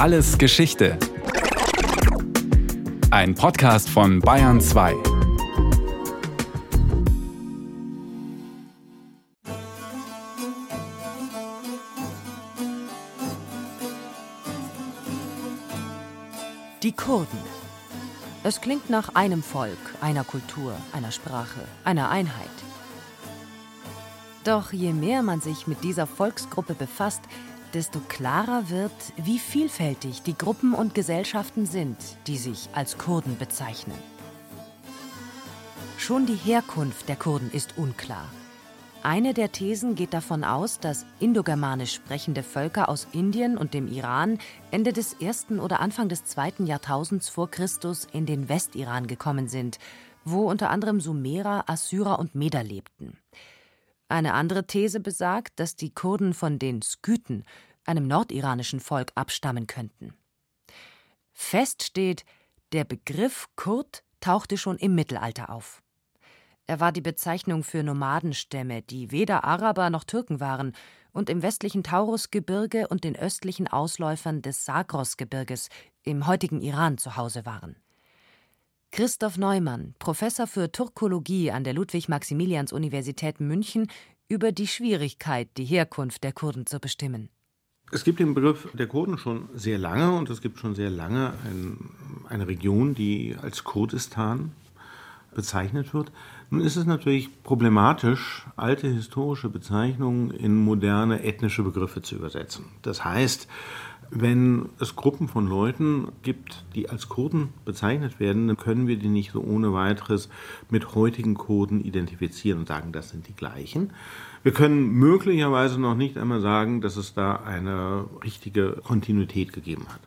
Alles Geschichte. Ein Podcast von Bayern 2. Die Kurden. Es klingt nach einem Volk, einer Kultur, einer Sprache, einer Einheit. Doch je mehr man sich mit dieser Volksgruppe befasst, desto klarer wird, wie vielfältig die Gruppen und Gesellschaften sind, die sich als Kurden bezeichnen. Schon die Herkunft der Kurden ist unklar. Eine der Thesen geht davon aus, dass indogermanisch sprechende Völker aus Indien und dem Iran Ende des ersten oder Anfang des zweiten Jahrtausends vor Christus in den Westiran gekommen sind, wo unter anderem Sumerer, Assyrer und Meder lebten. Eine andere These besagt, dass die Kurden von den Skythen, einem nordiranischen Volk, abstammen könnten. Fest steht, der Begriff Kurd tauchte schon im Mittelalter auf. Er war die Bezeichnung für Nomadenstämme, die weder Araber noch Türken waren und im westlichen Taurusgebirge und den östlichen Ausläufern des Sagrosgebirges im heutigen Iran zu Hause waren. Christoph Neumann, Professor für Turkologie an der Ludwig-Maximilians-Universität München, über die Schwierigkeit, die Herkunft der Kurden zu bestimmen. Es gibt den Begriff der Kurden schon sehr lange und es gibt schon sehr lange ein, eine Region, die als Kurdistan bezeichnet wird. Nun ist es natürlich problematisch, alte historische Bezeichnungen in moderne ethnische Begriffe zu übersetzen. Das heißt, wenn es Gruppen von Leuten gibt, die als Kurden bezeichnet werden, dann können wir die nicht so ohne weiteres mit heutigen Kurden identifizieren und sagen, das sind die gleichen. Wir können möglicherweise noch nicht einmal sagen, dass es da eine richtige Kontinuität gegeben hat.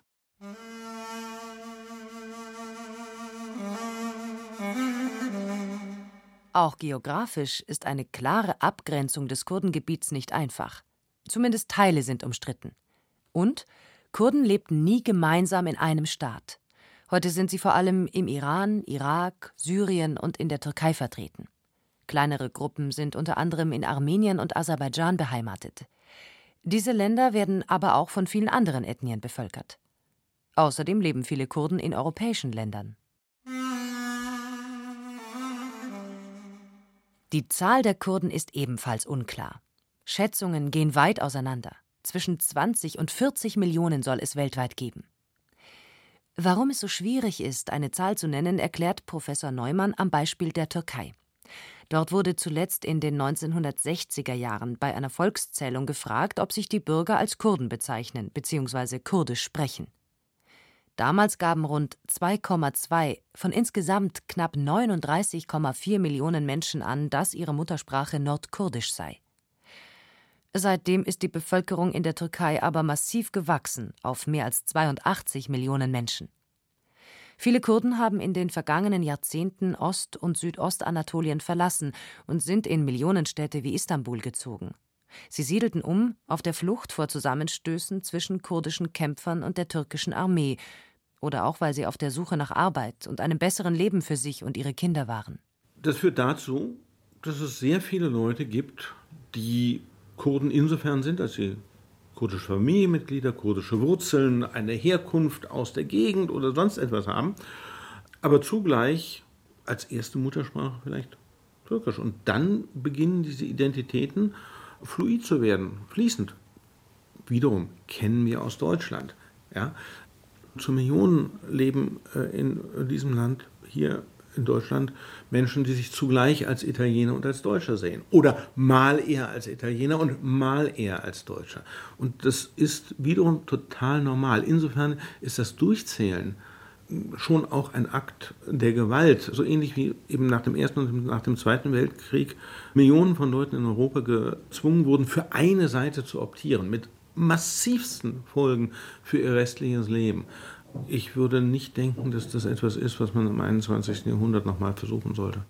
Auch geografisch ist eine klare Abgrenzung des Kurdengebiets nicht einfach. Zumindest Teile sind umstritten. Und Kurden lebten nie gemeinsam in einem Staat. Heute sind sie vor allem im Iran, Irak, Syrien und in der Türkei vertreten. Kleinere Gruppen sind unter anderem in Armenien und Aserbaidschan beheimatet. Diese Länder werden aber auch von vielen anderen Ethnien bevölkert. Außerdem leben viele Kurden in europäischen Ländern. Die Zahl der Kurden ist ebenfalls unklar. Schätzungen gehen weit auseinander. Zwischen 20 und 40 Millionen soll es weltweit geben. Warum es so schwierig ist, eine Zahl zu nennen, erklärt Professor Neumann am Beispiel der Türkei. Dort wurde zuletzt in den 1960er Jahren bei einer Volkszählung gefragt, ob sich die Bürger als Kurden bezeichnen bzw. kurdisch sprechen. Damals gaben rund 2,2 von insgesamt knapp 39,4 Millionen Menschen an, dass ihre Muttersprache Nordkurdisch sei. Seitdem ist die Bevölkerung in der Türkei aber massiv gewachsen auf mehr als 82 Millionen Menschen. Viele Kurden haben in den vergangenen Jahrzehnten Ost- und Südostanatolien verlassen und sind in Millionenstädte wie Istanbul gezogen. Sie siedelten um auf der Flucht vor Zusammenstößen zwischen kurdischen Kämpfern und der türkischen Armee oder auch weil sie auf der Suche nach Arbeit und einem besseren Leben für sich und ihre Kinder waren. Das führt dazu, dass es sehr viele Leute gibt, die Kurden insofern sind, dass sie kurdische Familienmitglieder, kurdische Wurzeln, eine Herkunft aus der Gegend oder sonst etwas haben, aber zugleich als erste Muttersprache vielleicht Türkisch. Und dann beginnen diese Identitäten fluid zu werden, fließend. Wiederum kennen wir aus Deutschland. Ja? Zu Millionen leben äh, in diesem Land hier in Deutschland Menschen, die sich zugleich als Italiener und als Deutscher sehen. Oder mal eher als Italiener und mal eher als Deutscher. Und das ist wiederum total normal. Insofern ist das Durchzählen schon auch ein Akt der Gewalt, so ähnlich wie eben nach dem Ersten und nach dem Zweiten Weltkrieg Millionen von Leuten in Europa gezwungen wurden, für eine Seite zu optieren, mit massivsten Folgen für ihr restliches Leben. Ich würde nicht denken, dass das etwas ist, was man im 21. Jahrhundert nochmal versuchen sollte.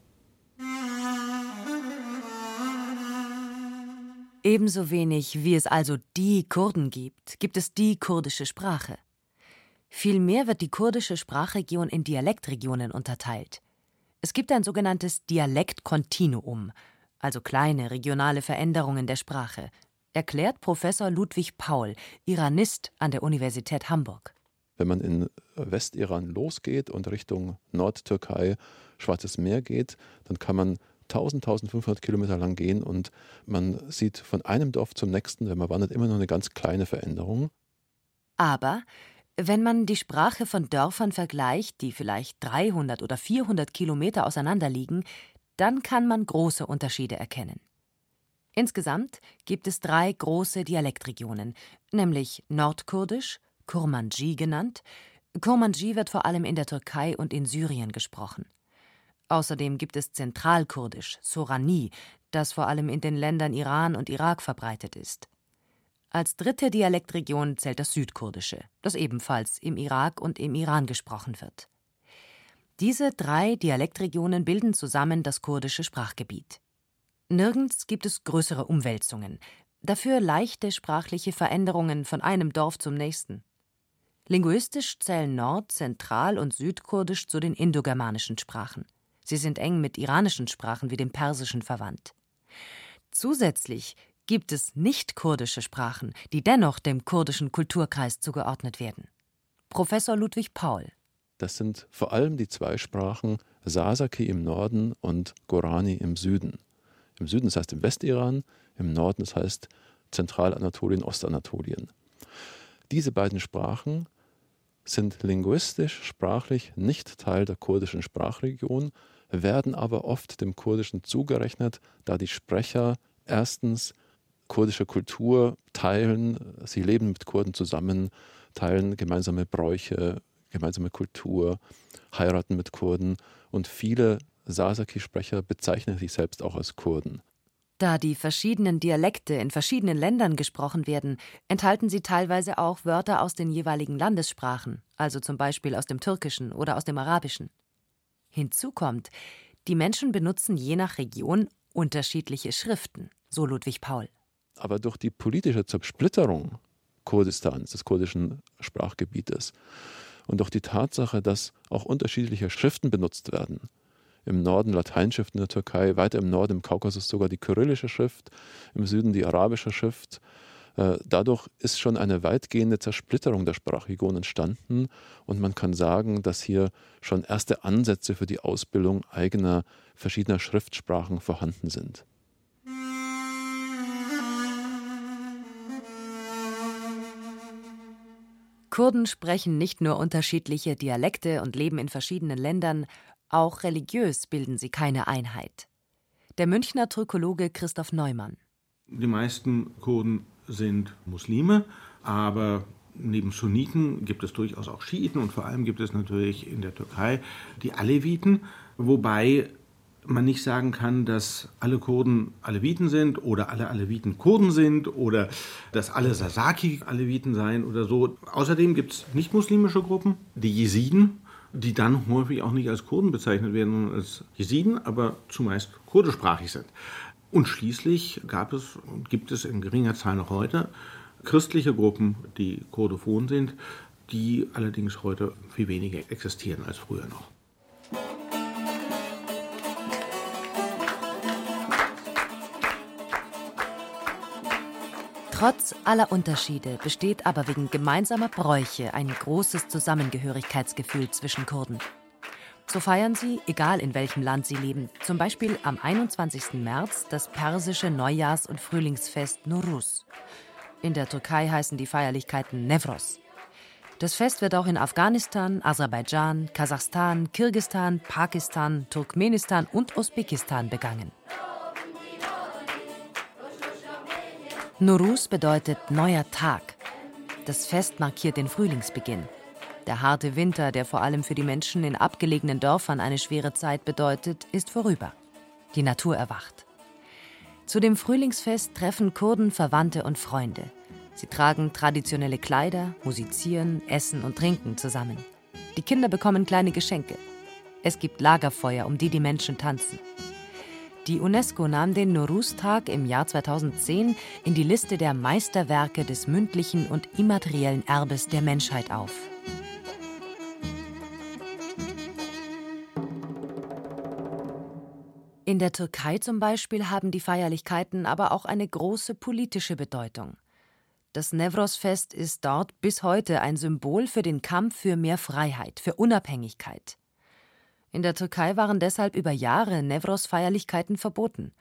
Ebenso wenig wie es also die Kurden gibt, gibt es die kurdische Sprache. Vielmehr wird die kurdische Sprachregion in Dialektregionen unterteilt. Es gibt ein sogenanntes Dialektkontinuum, also kleine regionale Veränderungen der Sprache, erklärt Professor Ludwig Paul, Iranist an der Universität Hamburg. Wenn man in Westiran losgeht und Richtung Nordtürkei, Schwarzes Meer geht, dann kann man 1000, 1500 Kilometer lang gehen und man sieht von einem Dorf zum nächsten, wenn man wandert, immer nur eine ganz kleine Veränderung. Aber wenn man die Sprache von Dörfern vergleicht, die vielleicht 300 oder 400 Kilometer auseinander liegen, dann kann man große Unterschiede erkennen. Insgesamt gibt es drei große Dialektregionen, nämlich Nordkurdisch, Kurmanji genannt. Kurmanji wird vor allem in der Türkei und in Syrien gesprochen. Außerdem gibt es Zentralkurdisch, Sorani, das vor allem in den Ländern Iran und Irak verbreitet ist. Als dritte Dialektregion zählt das Südkurdische, das ebenfalls im Irak und im Iran gesprochen wird. Diese drei Dialektregionen bilden zusammen das kurdische Sprachgebiet. Nirgends gibt es größere Umwälzungen, dafür leichte sprachliche Veränderungen von einem Dorf zum nächsten. Linguistisch zählen Nord-, Zentral- und Südkurdisch zu den indogermanischen Sprachen. Sie sind eng mit iranischen Sprachen wie dem Persischen verwandt. Zusätzlich gibt es nicht-kurdische Sprachen, die dennoch dem kurdischen Kulturkreis zugeordnet werden. Professor Ludwig Paul. Das sind vor allem die zwei Sprachen Sasaki im Norden und Gorani im Süden. Im Süden das heißt im Westiran, im Norden das heißt Zentralanatolien, Ostanatolien. Diese beiden Sprachen sind linguistisch, sprachlich nicht Teil der kurdischen Sprachregion, werden aber oft dem Kurdischen zugerechnet, da die Sprecher erstens kurdische Kultur teilen, sie leben mit Kurden zusammen, teilen gemeinsame Bräuche, gemeinsame Kultur, heiraten mit Kurden und viele Sasaki-Sprecher bezeichnen sich selbst auch als Kurden. Da die verschiedenen Dialekte in verschiedenen Ländern gesprochen werden, enthalten sie teilweise auch Wörter aus den jeweiligen Landessprachen, also zum Beispiel aus dem Türkischen oder aus dem Arabischen. Hinzu kommt, die Menschen benutzen je nach Region unterschiedliche Schriften, so Ludwig Paul. Aber durch die politische Zersplitterung Kurdistans, des kurdischen Sprachgebietes, und durch die Tatsache, dass auch unterschiedliche Schriften benutzt werden, im Norden Lateinschrift in der Türkei, weiter im Norden im Kaukasus sogar die kyrillische Schrift, im Süden die arabische Schrift. Äh, dadurch ist schon eine weitgehende Zersplitterung der Sprachregion entstanden und man kann sagen, dass hier schon erste Ansätze für die Ausbildung eigener verschiedener Schriftsprachen vorhanden sind. Kurden sprechen nicht nur unterschiedliche Dialekte und leben in verschiedenen Ländern, auch religiös bilden sie keine Einheit. Der Münchner Türkologe Christoph Neumann. Die meisten Kurden sind Muslime, aber neben Sunniten gibt es durchaus auch Schiiten und vor allem gibt es natürlich in der Türkei die Aleviten, wobei man nicht sagen kann, dass alle Kurden Aleviten sind oder alle Aleviten Kurden sind oder dass alle Sasaki Aleviten seien oder so. Außerdem gibt es nicht-muslimische Gruppen, die Jesiden, die dann häufig auch nicht als Kurden bezeichnet werden, sondern als Jesiden, aber zumeist kurdischsprachig sind. Und schließlich gab es und gibt es in geringer Zahl noch heute christliche Gruppen, die kurdophon sind, die allerdings heute viel weniger existieren als früher noch. Trotz aller Unterschiede besteht aber wegen gemeinsamer Bräuche ein großes Zusammengehörigkeitsgefühl zwischen Kurden. So feiern sie, egal in welchem Land sie leben, zum Beispiel am 21. März das persische Neujahrs- und Frühlingsfest Nuruz. In der Türkei heißen die Feierlichkeiten Nevros. Das Fest wird auch in Afghanistan, Aserbaidschan, Kasachstan, Kirgistan, Pakistan, Turkmenistan und Usbekistan begangen. Nuruz bedeutet neuer Tag. Das Fest markiert den Frühlingsbeginn. Der harte Winter, der vor allem für die Menschen in abgelegenen Dörfern eine schwere Zeit bedeutet, ist vorüber. Die Natur erwacht. Zu dem Frühlingsfest treffen Kurden Verwandte und Freunde. Sie tragen traditionelle Kleider, musizieren, essen und trinken zusammen. Die Kinder bekommen kleine Geschenke. Es gibt Lagerfeuer, um die die Menschen tanzen. Die UNESCO nahm den Nowruz-Tag im Jahr 2010 in die Liste der Meisterwerke des mündlichen und immateriellen Erbes der Menschheit auf. In der Türkei zum Beispiel haben die Feierlichkeiten aber auch eine große politische Bedeutung. Das Nevros-Fest ist dort bis heute ein Symbol für den Kampf für mehr Freiheit, für Unabhängigkeit. In der Türkei waren deshalb über Jahre Nevros-Feierlichkeiten verboten.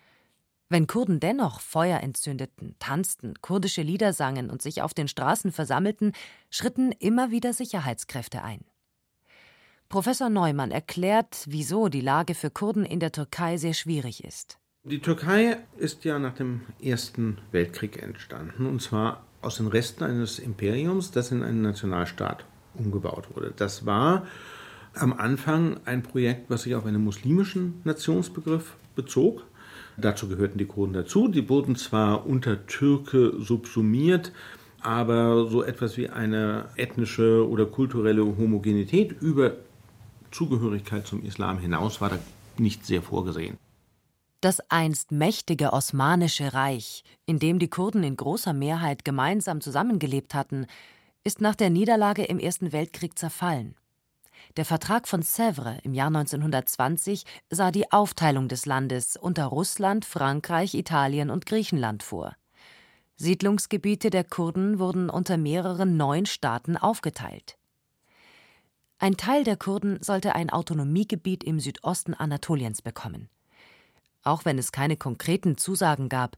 Wenn Kurden dennoch Feuer entzündeten, tanzten, kurdische Lieder sangen und sich auf den Straßen versammelten, schritten immer wieder Sicherheitskräfte ein. Professor Neumann erklärt, wieso die Lage für Kurden in der Türkei sehr schwierig ist. Die Türkei ist ja nach dem Ersten Weltkrieg entstanden, und zwar aus den Resten eines Imperiums, das in einen Nationalstaat umgebaut wurde. Das war am Anfang ein Projekt, was sich auf einen muslimischen Nationsbegriff bezog. Dazu gehörten die Kurden dazu. Die wurden zwar unter Türke subsumiert, aber so etwas wie eine ethnische oder kulturelle Homogenität über Zugehörigkeit zum Islam hinaus war da nicht sehr vorgesehen. Das einst mächtige Osmanische Reich, in dem die Kurden in großer Mehrheit gemeinsam zusammengelebt hatten, ist nach der Niederlage im Ersten Weltkrieg zerfallen. Der Vertrag von Sèvres im Jahr 1920 sah die Aufteilung des Landes unter Russland, Frankreich, Italien und Griechenland vor. Siedlungsgebiete der Kurden wurden unter mehreren neuen Staaten aufgeteilt. Ein Teil der Kurden sollte ein Autonomiegebiet im Südosten Anatoliens bekommen. Auch wenn es keine konkreten Zusagen gab,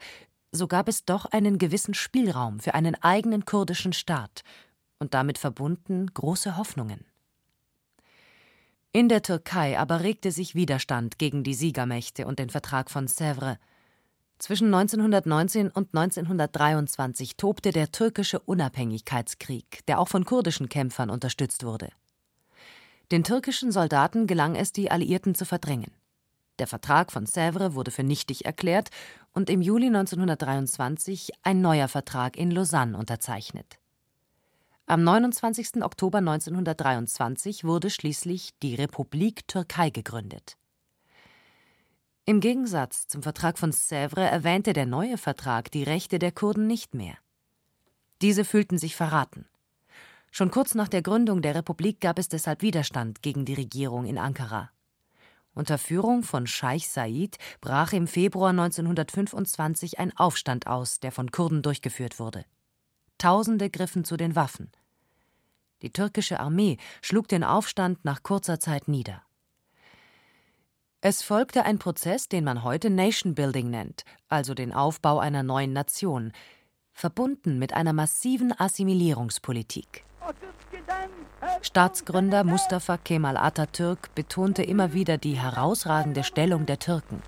so gab es doch einen gewissen Spielraum für einen eigenen kurdischen Staat und damit verbunden große Hoffnungen. In der Türkei aber regte sich Widerstand gegen die Siegermächte und den Vertrag von Sèvres. Zwischen 1919 und 1923 tobte der türkische Unabhängigkeitskrieg, der auch von kurdischen Kämpfern unterstützt wurde. Den türkischen Soldaten gelang es, die Alliierten zu verdrängen. Der Vertrag von Sèvres wurde für nichtig erklärt und im Juli 1923 ein neuer Vertrag in Lausanne unterzeichnet. Am 29. Oktober 1923 wurde schließlich die Republik Türkei gegründet. Im Gegensatz zum Vertrag von Sèvres erwähnte der neue Vertrag die Rechte der Kurden nicht mehr. Diese fühlten sich verraten. Schon kurz nach der Gründung der Republik gab es deshalb Widerstand gegen die Regierung in Ankara. Unter Führung von Scheich Said brach im Februar 1925 ein Aufstand aus, der von Kurden durchgeführt wurde. Tausende griffen zu den Waffen. Die türkische Armee schlug den Aufstand nach kurzer Zeit nieder. Es folgte ein Prozess, den man heute Nation Building nennt, also den Aufbau einer neuen Nation, verbunden mit einer massiven Assimilierungspolitik. Staatsgründer Mustafa Kemal Atatürk betonte immer wieder die herausragende Stellung der Türken.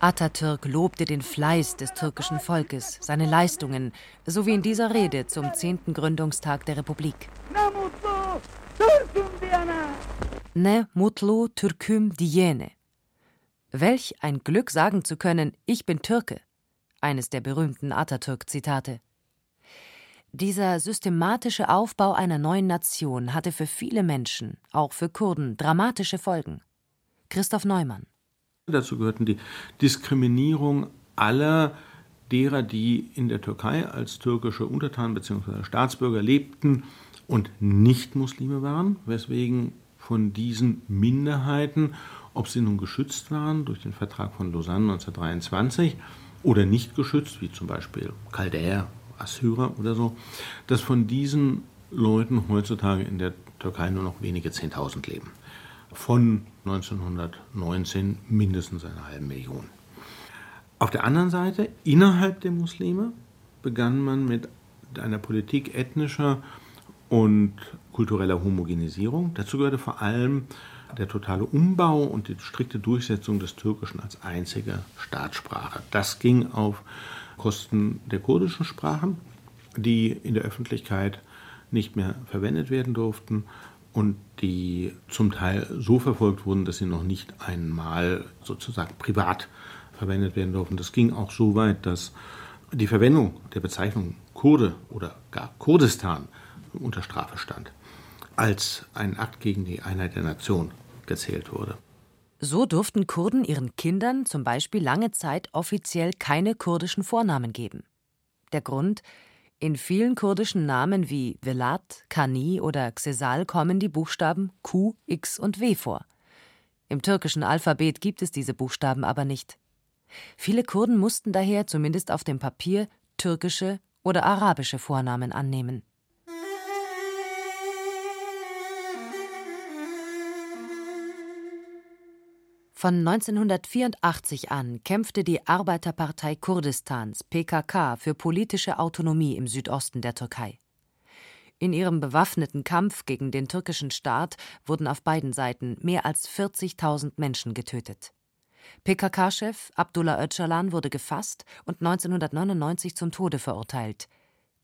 Atatürk lobte den Fleiß des türkischen Volkes, seine Leistungen, so wie in dieser Rede zum 10. Gründungstag der Republik. Ne mutlu Türküm diyene. Welch ein Glück sagen zu können, ich bin Türke. Eines der berühmten Atatürk-Zitate. Dieser systematische Aufbau einer neuen Nation hatte für viele Menschen, auch für Kurden, dramatische Folgen. Christoph Neumann. Dazu gehörten die Diskriminierung aller derer, die in der Türkei als türkische Untertanen bzw. Staatsbürger lebten und nicht Muslime waren, weswegen von diesen Minderheiten, ob sie nun geschützt waren durch den Vertrag von Lausanne 1923 oder nicht geschützt, wie zum Beispiel Chaldäer, Assyrer oder so, dass von diesen Leuten heutzutage in der Türkei nur noch wenige Zehntausend leben von 1919 mindestens eine halbe Million. Auf der anderen Seite, innerhalb der Muslime, begann man mit einer Politik ethnischer und kultureller Homogenisierung. Dazu gehörte vor allem der totale Umbau und die strikte Durchsetzung des Türkischen als einzige Staatssprache. Das ging auf Kosten der kurdischen Sprachen, die in der Öffentlichkeit nicht mehr verwendet werden durften und die zum Teil so verfolgt wurden, dass sie noch nicht einmal sozusagen privat verwendet werden durften. Das ging auch so weit, dass die Verwendung der Bezeichnung Kurde oder gar Kurdistan unter Strafe stand, als ein Akt gegen die Einheit der Nation gezählt wurde. So durften Kurden ihren Kindern zum Beispiel lange Zeit offiziell keine kurdischen Vornamen geben. Der Grund, In vielen kurdischen Namen wie Velat, Kani oder Xesal kommen die Buchstaben Q, X und W vor. Im türkischen Alphabet gibt es diese Buchstaben aber nicht. Viele Kurden mussten daher zumindest auf dem Papier türkische oder arabische Vornamen annehmen. Von 1984 an kämpfte die Arbeiterpartei Kurdistans PKK für politische Autonomie im Südosten der Türkei. In ihrem bewaffneten Kampf gegen den türkischen Staat wurden auf beiden Seiten mehr als 40.000 Menschen getötet. PKK-Chef Abdullah Öcalan wurde gefasst und 1999 zum Tode verurteilt.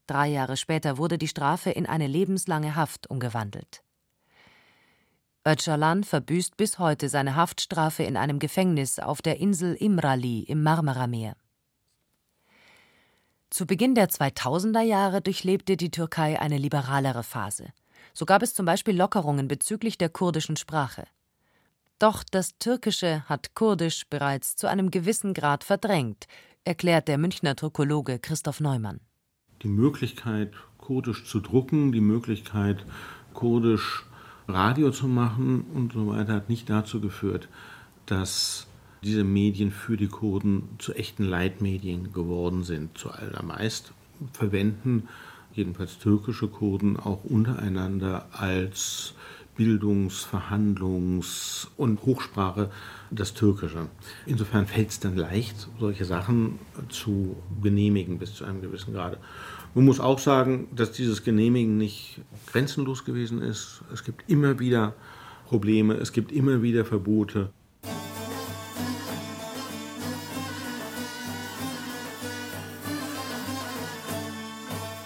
Drei Jahre später wurde die Strafe in eine lebenslange Haft umgewandelt. Öcalan verbüßt bis heute seine Haftstrafe in einem Gefängnis auf der Insel Imrali im Marmarameer. Zu Beginn der 2000er Jahre durchlebte die Türkei eine liberalere Phase. So gab es zum Beispiel Lockerungen bezüglich der kurdischen Sprache. Doch das Türkische hat Kurdisch bereits zu einem gewissen Grad verdrängt, erklärt der Münchner Türkologe Christoph Neumann. Die Möglichkeit, Kurdisch zu drucken, die Möglichkeit, Kurdisch Radio zu machen und so weiter hat nicht dazu geführt, dass diese Medien für die Kurden zu echten Leitmedien geworden sind. Zuallermeist verwenden jedenfalls türkische Kurden auch untereinander als Bildungs-, Verhandlungs- und Hochsprache das Türkische. Insofern fällt es dann leicht, solche Sachen zu genehmigen bis zu einem gewissen Grade. Man muss auch sagen, dass dieses Genehmigen nicht grenzenlos gewesen ist. Es gibt immer wieder Probleme, es gibt immer wieder Verbote.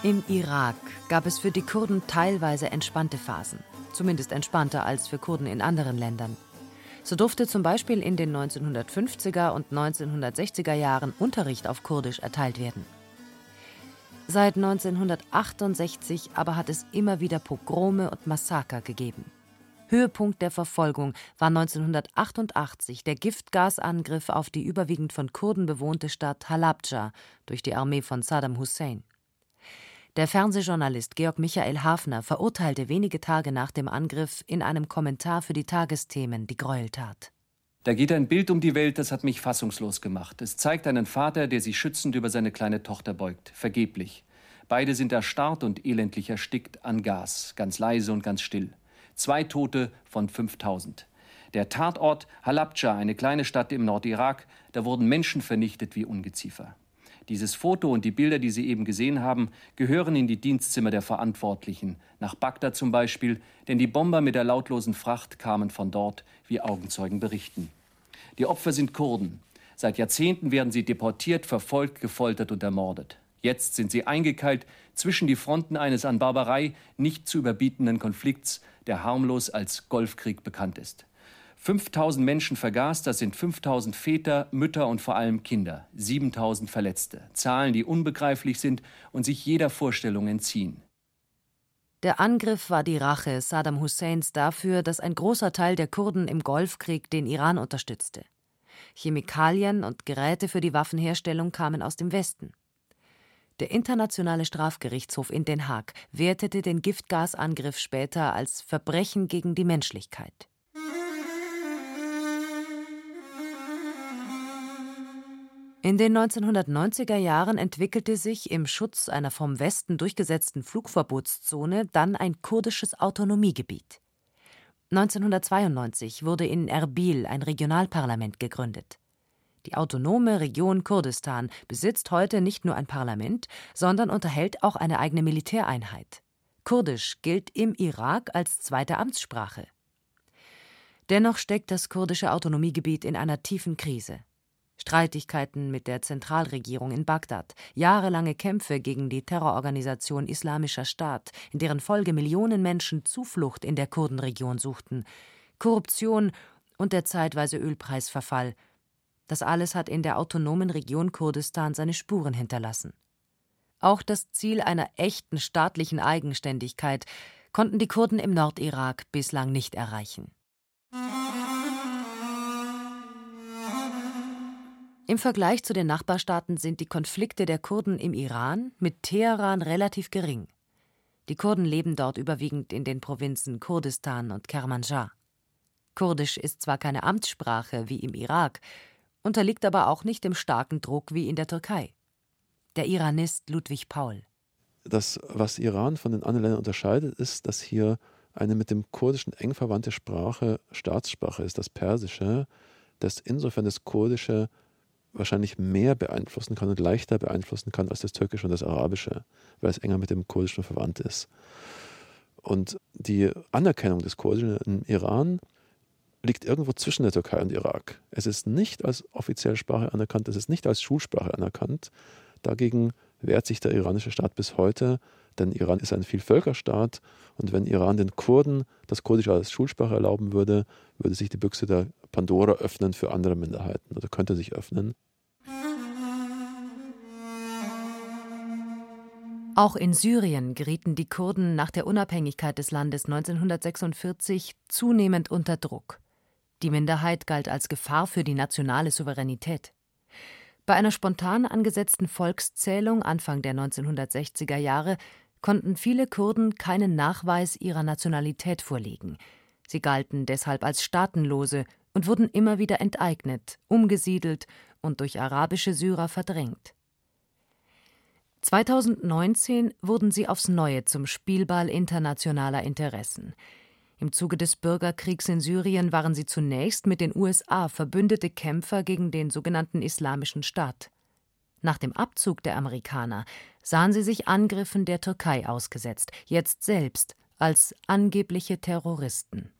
Im Irak gab es für die Kurden teilweise entspannte Phasen, zumindest entspannter als für Kurden in anderen Ländern. So durfte zum Beispiel in den 1950er und 1960er Jahren Unterricht auf Kurdisch erteilt werden. Seit 1968 aber hat es immer wieder Pogrome und Massaker gegeben. Höhepunkt der Verfolgung war 1988 der Giftgasangriff auf die überwiegend von Kurden bewohnte Stadt Halabja durch die Armee von Saddam Hussein. Der Fernsehjournalist Georg Michael Hafner verurteilte wenige Tage nach dem Angriff in einem Kommentar für die Tagesthemen die Gräueltat. Da geht ein Bild um die Welt, das hat mich fassungslos gemacht. Es zeigt einen Vater, der sich schützend über seine kleine Tochter beugt. Vergeblich. Beide sind erstarrt und elendlich erstickt an Gas, ganz leise und ganz still. Zwei Tote von 5000. Der Tatort Halabja, eine kleine Stadt im Nordirak, da wurden Menschen vernichtet wie Ungeziefer. Dieses Foto und die Bilder, die Sie eben gesehen haben, gehören in die Dienstzimmer der Verantwortlichen, nach Bagdad zum Beispiel, denn die Bomber mit der lautlosen Fracht kamen von dort, wie Augenzeugen berichten. Die Opfer sind Kurden. Seit Jahrzehnten werden sie deportiert, verfolgt, gefoltert und ermordet. Jetzt sind sie eingekeilt zwischen die Fronten eines an Barbarei nicht zu überbietenden Konflikts, der harmlos als Golfkrieg bekannt ist. 5000 Menschen vergast, das sind 5000 Väter, Mütter und vor allem Kinder, 7000 Verletzte. Zahlen, die unbegreiflich sind und sich jeder Vorstellung entziehen. Der Angriff war die Rache Saddam Husseins dafür, dass ein großer Teil der Kurden im Golfkrieg den Iran unterstützte. Chemikalien und Geräte für die Waffenherstellung kamen aus dem Westen. Der Internationale Strafgerichtshof in Den Haag wertete den Giftgasangriff später als Verbrechen gegen die Menschlichkeit. In den 1990er Jahren entwickelte sich im Schutz einer vom Westen durchgesetzten Flugverbotszone dann ein kurdisches Autonomiegebiet. 1992 wurde in Erbil ein Regionalparlament gegründet. Die autonome Region Kurdistan besitzt heute nicht nur ein Parlament, sondern unterhält auch eine eigene Militäreinheit. Kurdisch gilt im Irak als zweite Amtssprache. Dennoch steckt das kurdische Autonomiegebiet in einer tiefen Krise. Streitigkeiten mit der Zentralregierung in Bagdad, jahrelange Kämpfe gegen die Terrororganisation Islamischer Staat, in deren Folge Millionen Menschen Zuflucht in der Kurdenregion suchten, Korruption und der zeitweise Ölpreisverfall. Das alles hat in der autonomen Region Kurdistan seine Spuren hinterlassen. Auch das Ziel einer echten staatlichen Eigenständigkeit konnten die Kurden im Nordirak bislang nicht erreichen. Im Vergleich zu den Nachbarstaaten sind die Konflikte der Kurden im Iran mit Teheran relativ gering. Die Kurden leben dort überwiegend in den Provinzen Kurdistan und Kermanschah. Kurdisch ist zwar keine Amtssprache wie im Irak, unterliegt aber auch nicht dem starken Druck wie in der Türkei. Der Iranist Ludwig Paul. Das, was Iran von den anderen Ländern unterscheidet, ist, dass hier eine mit dem Kurdischen eng verwandte Sprache Staatssprache ist, das Persische, das insofern das Kurdische wahrscheinlich mehr beeinflussen kann und leichter beeinflussen kann als das Türkische und das Arabische, weil es enger mit dem Kurdischen verwandt ist. Und die Anerkennung des Kurdischen im Iran liegt irgendwo zwischen der Türkei und Irak. Es ist nicht als offizielle Sprache anerkannt, es ist nicht als Schulsprache anerkannt. Dagegen wehrt sich der iranische Staat bis heute, denn Iran ist ein Vielvölkerstaat und wenn Iran den Kurden das Kurdische als Schulsprache erlauben würde, würde sich die Büchse der Pandora öffnen für andere Minderheiten oder könnte sich öffnen. Auch in Syrien gerieten die Kurden nach der Unabhängigkeit des Landes 1946 zunehmend unter Druck. Die Minderheit galt als Gefahr für die nationale Souveränität. Bei einer spontan angesetzten Volkszählung Anfang der 1960er Jahre konnten viele Kurden keinen Nachweis ihrer Nationalität vorlegen. Sie galten deshalb als Staatenlose und wurden immer wieder enteignet, umgesiedelt und durch arabische Syrer verdrängt. 2019 wurden sie aufs Neue zum Spielball internationaler Interessen. Im Zuge des Bürgerkriegs in Syrien waren sie zunächst mit den USA verbündete Kämpfer gegen den sogenannten Islamischen Staat. Nach dem Abzug der Amerikaner sahen sie sich Angriffen der Türkei ausgesetzt, jetzt selbst als angebliche Terroristen.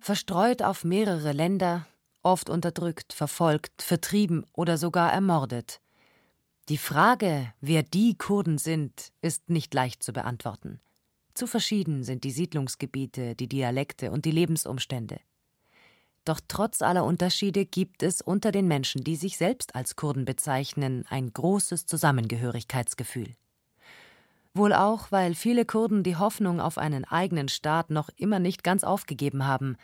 Verstreut auf mehrere Länder oft unterdrückt, verfolgt, vertrieben oder sogar ermordet. Die Frage, wer die Kurden sind, ist nicht leicht zu beantworten. Zu verschieden sind die Siedlungsgebiete, die Dialekte und die Lebensumstände. Doch trotz aller Unterschiede gibt es unter den Menschen, die sich selbst als Kurden bezeichnen, ein großes Zusammengehörigkeitsgefühl. Wohl auch, weil viele Kurden die Hoffnung auf einen eigenen Staat noch immer nicht ganz aufgegeben haben,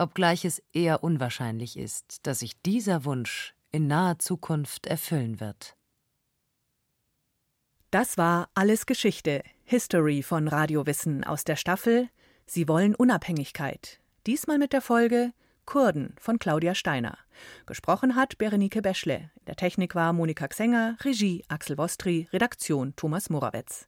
obgleich es eher unwahrscheinlich ist, dass sich dieser Wunsch in naher Zukunft erfüllen wird. Das war Alles Geschichte, History von Radiowissen aus der Staffel Sie wollen Unabhängigkeit. Diesmal mit der Folge Kurden von Claudia Steiner. Gesprochen hat Berenike Beschle. In der Technik war Monika Xenger, Regie Axel Wostri, Redaktion Thomas Morawetz.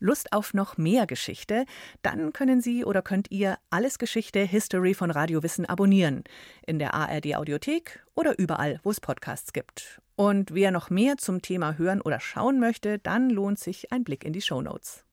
Lust auf noch mehr Geschichte? Dann können Sie oder könnt ihr alles Geschichte History von Radiowissen abonnieren. In der ARD Audiothek oder überall, wo es Podcasts gibt. Und wer noch mehr zum Thema hören oder schauen möchte, dann lohnt sich ein Blick in die Show Notes.